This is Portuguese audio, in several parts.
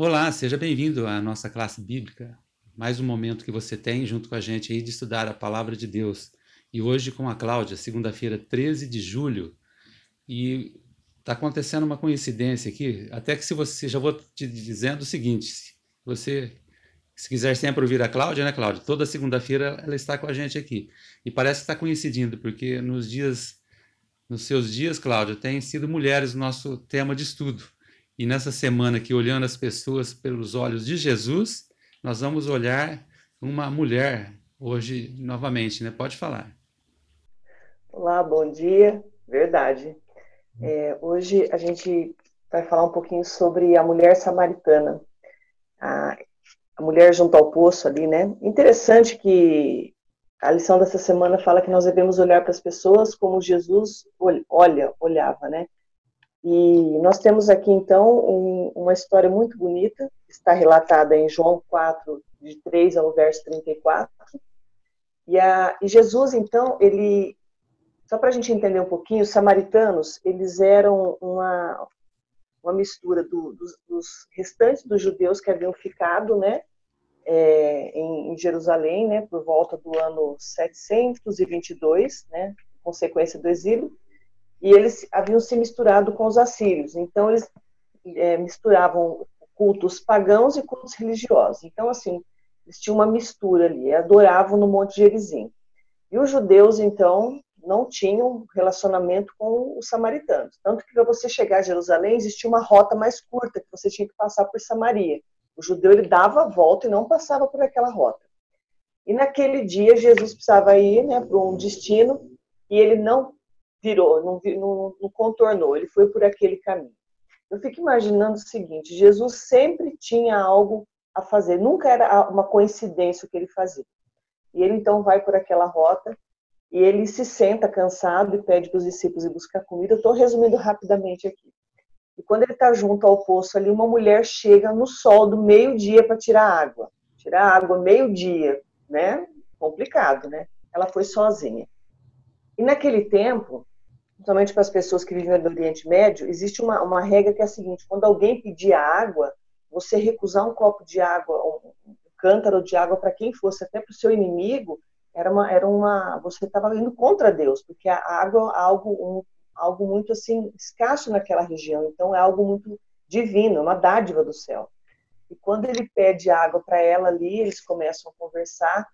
Olá, seja bem-vindo à nossa classe bíblica. Mais um momento que você tem junto com a gente aí de estudar a palavra de Deus. E hoje com a Cláudia, segunda-feira, 13 de julho. E está acontecendo uma coincidência aqui, até que se você, já vou te dizendo o seguinte, se você se quiser sempre ouvir a Cláudia, né, Cláudia? Toda segunda-feira ela está com a gente aqui. E parece que está coincidindo, porque nos dias, nos seus dias, Cláudia, tem sido mulheres o nosso tema de estudo. E nessa semana aqui, olhando as pessoas pelos olhos de Jesus, nós vamos olhar uma mulher hoje novamente, né? Pode falar. Olá, bom dia. Verdade. É, hoje a gente vai falar um pouquinho sobre a mulher samaritana. A, a mulher junto ao poço ali, né? Interessante que a lição dessa semana fala que nós devemos olhar para as pessoas como Jesus olha, olhava, né? E nós temos aqui, então, um, uma história muito bonita, está relatada em João 4, de 3 ao verso 34. E, a, e Jesus, então, ele, só para a gente entender um pouquinho, os samaritanos, eles eram uma, uma mistura do, dos, dos, restantes dos judeus que haviam ficado, né, é, em, em, Jerusalém, né, por volta do ano 722, né, consequência do exílio, e eles haviam se misturado com os assírios. Então, eles é, misturavam cultos pagãos e cultos religiosos. Então, assim, eles tinham uma mistura ali, adoravam no Monte Gerizim. E os judeus, então, não tinham relacionamento com os samaritanos. Tanto que para você chegar a Jerusalém, existia uma rota mais curta, que você tinha que passar por Samaria. O judeu, ele dava a volta e não passava por aquela rota. E naquele dia, Jesus precisava ir né, para um destino, e ele não virou, não, não, não contornou, ele foi por aquele caminho. Eu fico imaginando o seguinte: Jesus sempre tinha algo a fazer, nunca era uma coincidência o que ele fazia. E ele então vai por aquela rota e ele se senta cansado e pede para os discípulos ir buscar comida. Eu estou resumindo rapidamente aqui. E quando ele está junto ao poço ali, uma mulher chega no sol do meio-dia para tirar água. Tirar água meio-dia, né? Complicado, né? Ela foi sozinha. E naquele tempo, principalmente para as pessoas que vivem no Oriente Médio, existe uma, uma regra que é a seguinte: quando alguém pedir água, você recusar um copo de água, um, cântaro de água para quem fosse, até para o seu inimigo, era uma, era uma, você estava indo contra Deus, porque a água é algo, um, algo muito assim escasso naquela região, então é algo muito divino, uma dádiva do céu. E quando ele pede água para ela ali, eles começam a conversar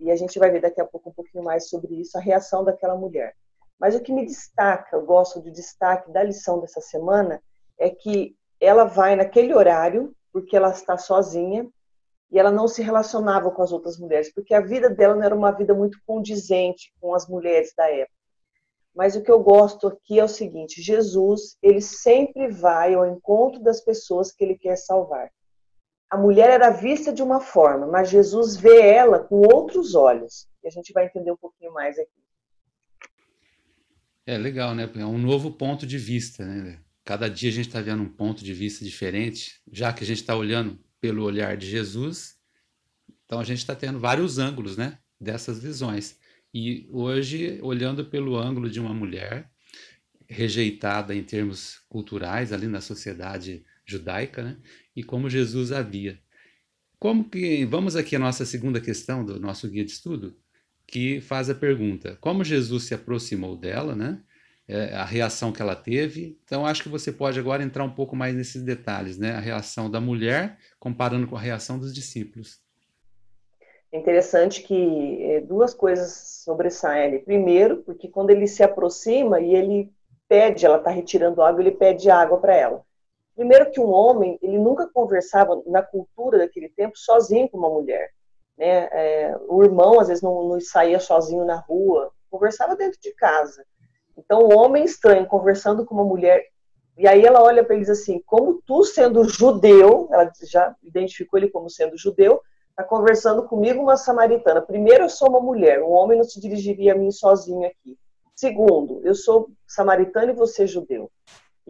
e a gente vai ver daqui a pouco um pouquinho mais sobre isso, a reação daquela mulher. Mas o que me destaca, eu gosto de destaque da lição dessa semana, é que ela vai naquele horário, porque ela está sozinha, e ela não se relacionava com as outras mulheres, porque a vida dela não era uma vida muito condizente com as mulheres da época. Mas o que eu gosto aqui é o seguinte: Jesus, ele sempre vai ao encontro das pessoas que ele quer salvar. A mulher era vista de uma forma, mas Jesus vê ela com outros olhos. E a gente vai entender um pouquinho mais aqui. É legal, né? É um novo ponto de vista, né? Cada dia a gente está vendo um ponto de vista diferente, já que a gente está olhando pelo olhar de Jesus, então a gente está tendo vários ângulos, né? Dessas visões. E hoje, olhando pelo ângulo de uma mulher rejeitada em termos culturais ali na sociedade judaica, né? E como Jesus havia. Como que vamos aqui a nossa segunda questão do nosso guia de estudo? que faz a pergunta: como Jesus se aproximou dela, né? É, a reação que ela teve. Então, acho que você pode agora entrar um pouco mais nesses detalhes, né? A reação da mulher comparando com a reação dos discípulos. É interessante que é, duas coisas sobressaem Primeiro, porque quando ele se aproxima e ele pede, ela está retirando água, ele pede água para ela. Primeiro que um homem, ele nunca conversava na cultura daquele tempo sozinho com uma mulher. Né? É, o irmão, às vezes, não, não saía sozinho na rua, conversava dentro de casa. Então, o homem estranho conversando com uma mulher, e aí ela olha para eles assim: como tu, sendo judeu, ela já identificou ele como sendo judeu, está conversando comigo, uma samaritana. Primeiro, eu sou uma mulher, um homem não se dirigiria a mim sozinho aqui. Segundo, eu sou samaritano e você judeu.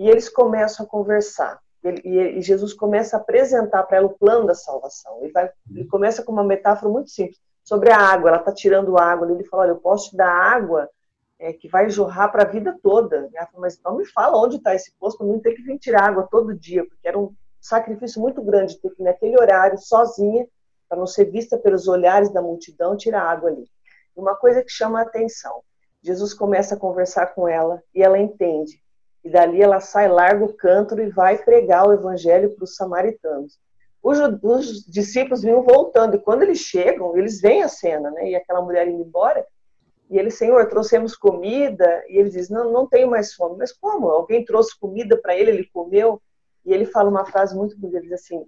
E eles começam a conversar. Ele, e, Jesus começa a apresentar para ela o plano da salvação. Ele, vai, ele começa com uma metáfora muito simples sobre a água. Ela está tirando água. Ele fala: Olha, eu posso te dar água é, que vai jorrar para a vida toda. Ela fala, Mas não me fala onde está esse poço para não ter que vir tirar água todo dia, porque era um, sacrifício muito grande ter que, naquele horário, sozinha, para não ser vista pelos olhares da multidão, tirar água ali. Uma coisa que chama a atenção: Jesus começa a conversar com ela e ela entende. E dali ela sai, larga o cântaro e vai pregar o evangelho para os samaritanos. Os, os, discípulos vinham voltando, e quando eles chegam, eles veem a cena, né? E aquela mulher indo embora, e ele, Senhor, trouxemos comida, e ele diz: Não, não tenho mais fome. Mas como? Alguém trouxe comida para ele, ele comeu. E ele fala uma frase muito bonita: ele diz assim,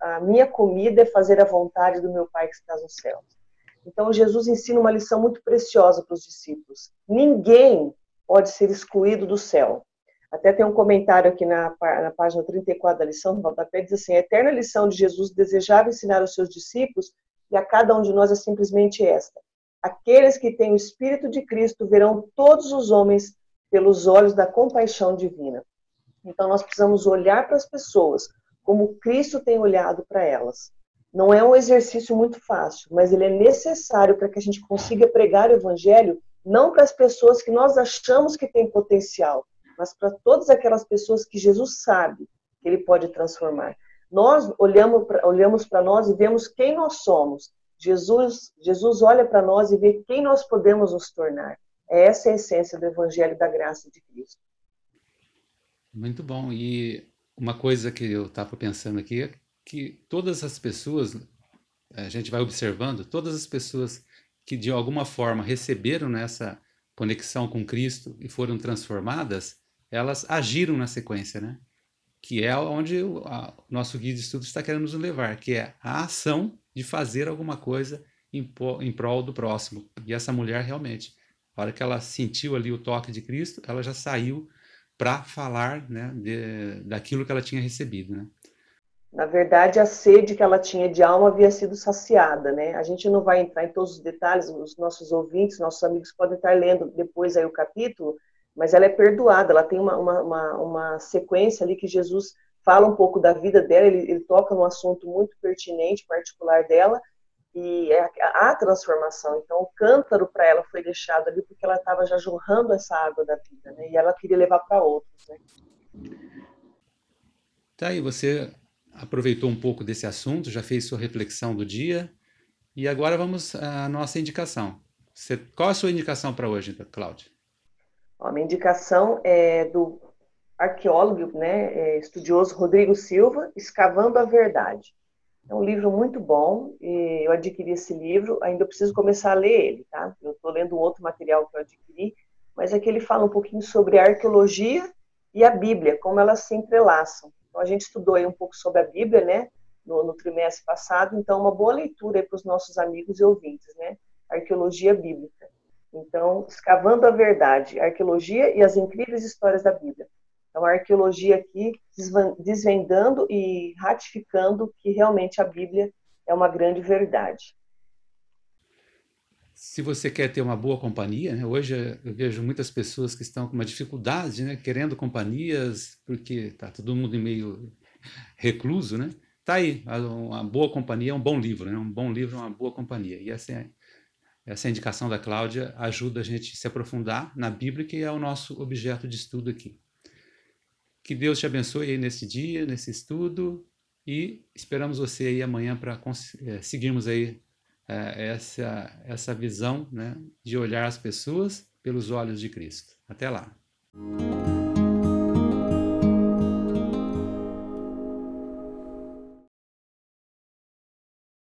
A minha comida é fazer a vontade do meu Pai que está nos céus. Então, Jesus ensina uma lição muito preciosa para os discípulos: ninguém pode ser excluído do céu. Até tem um comentário aqui na, na página 34 da lição, no rodapé, diz assim: a eterna lição de Jesus desejava ensinar aos seus discípulos, e a cada um de nós é simplesmente esta: aqueles que têm o Espírito de Cristo verão todos os homens pelos olhos da compaixão divina. Então, nós precisamos olhar para as pessoas como Cristo tem olhado para elas. Não é um exercício muito fácil, mas ele é necessário para que a gente consiga pregar o Evangelho não para as pessoas que nós achamos que têm potencial, mas para todas aquelas pessoas que Jesus sabe que ele pode transformar. Nós olhamos para olhamos nós e vemos quem nós somos. Jesus, Jesus olha para nós e vê quem nós podemos nos tornar. É essa a essência do Evangelho da Graça de Cristo. Muito bom. E uma coisa que eu estava pensando aqui é que todas as pessoas, a gente vai observando, todas as pessoas que de alguma forma receberam nessa conexão com Cristo e foram transformadas, elas agiram na sequência, né? Que é onde o a, nosso guia de estudo está querendo nos levar, que é a ação de fazer alguma coisa em, em prol do próximo. E essa mulher realmente, a hora que ela sentiu ali o toque de Cristo, ela já saiu para falar né, de, daquilo que ela tinha recebido, né? Na verdade, a sede que ela tinha de alma havia sido saciada, né? A gente não vai entrar em todos os detalhes, os nossos ouvintes, nossos amigos podem estar lendo depois aí o capítulo, mas ela é perdoada, ela tem uma, uma, uma, uma sequência ali que Jesus fala um pouco da vida dela, ele, ele toca num assunto muito pertinente, particular dela, e é a transformação. Então, o cântaro para ela foi deixado ali porque ela estava já jorrando essa água da vida, né? E ela queria levar para outros, né? Tá aí, você aproveitou um pouco desse assunto, já fez sua reflexão do dia, e agora vamos à nossa indicação. Você, qual a sua indicação para hoje, Cláudia? A minha indicação é do arqueólogo, né, é, estudioso Rodrigo Silva, Escavando a Verdade. É um livro muito bom, e eu adquiri esse livro, ainda preciso começar a ler ele, tá? Eu estou lendo outro material que eu adquiri, mas aqui ele fala um pouquinho sobre a arqueologia e a Bíblia, como elas se entrelaçam. Então, a gente estudou aí um pouco sobre a Bíblia, né, no, no trimestre passado, então uma boa leitura para os nossos amigos e ouvintes, né, arqueologia bíblica. Então, escavando a verdade, a arqueologia e as incríveis histórias da Bíblia. Então, a arqueologia aqui desvendando e ratificando que realmente a Bíblia é uma grande verdade. Se você quer ter uma boa companhia, né? hoje eu vejo muitas pessoas que estão com uma dificuldade, né? querendo companhias, porque está todo mundo meio recluso, né? Tá aí, uma boa companhia é um bom livro, né? Um bom livro é uma boa companhia. E é, essa indicação da Cláudia ajuda a gente a se aprofundar na Bíblia, que é o nosso objeto de estudo aqui. Que Deus te abençoe aí nesse dia, nesse estudo, e esperamos você aí amanhã para é, seguirmos aí é, essa, essa visão né, de olhar as pessoas pelos olhos de Cristo. Até lá.